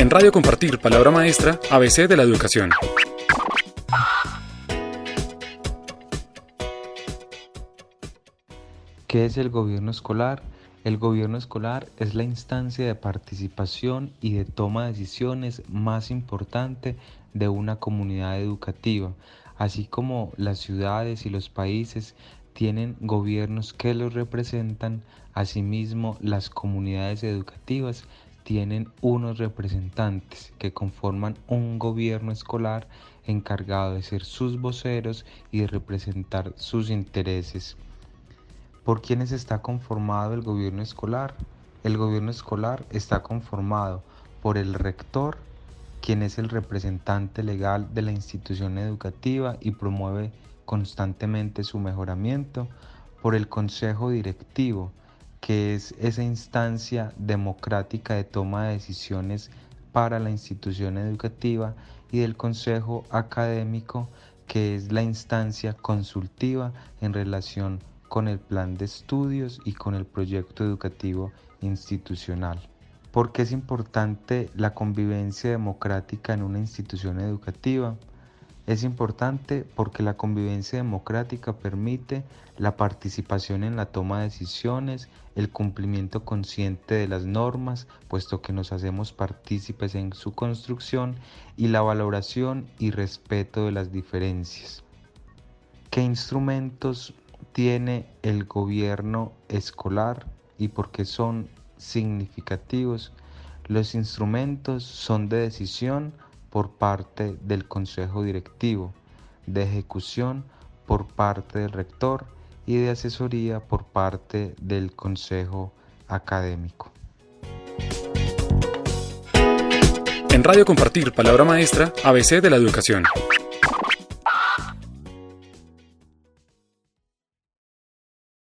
En Radio Compartir, Palabra Maestra, ABC de la Educación. ¿Qué es el gobierno escolar? El gobierno escolar es la instancia de participación y de toma de decisiones más importante de una comunidad educativa, así como las ciudades y los países tienen gobiernos que los representan, asimismo las comunidades educativas tienen unos representantes que conforman un gobierno escolar encargado de ser sus voceros y de representar sus intereses. ¿Por quiénes está conformado el gobierno escolar? El gobierno escolar está conformado por el rector, quien es el representante legal de la institución educativa y promueve constantemente su mejoramiento, por el consejo directivo, que es esa instancia democrática de toma de decisiones para la institución educativa y del Consejo Académico, que es la instancia consultiva en relación con el plan de estudios y con el proyecto educativo institucional. ¿Por qué es importante la convivencia democrática en una institución educativa? Es importante porque la convivencia democrática permite la participación en la toma de decisiones, el cumplimiento consciente de las normas, puesto que nos hacemos partícipes en su construcción, y la valoración y respeto de las diferencias. ¿Qué instrumentos tiene el gobierno escolar y por qué son significativos? Los instrumentos son de decisión, por parte del Consejo Directivo, de ejecución por parte del rector y de asesoría por parte del Consejo Académico. En Radio Compartir, Palabra Maestra, ABC de la Educación.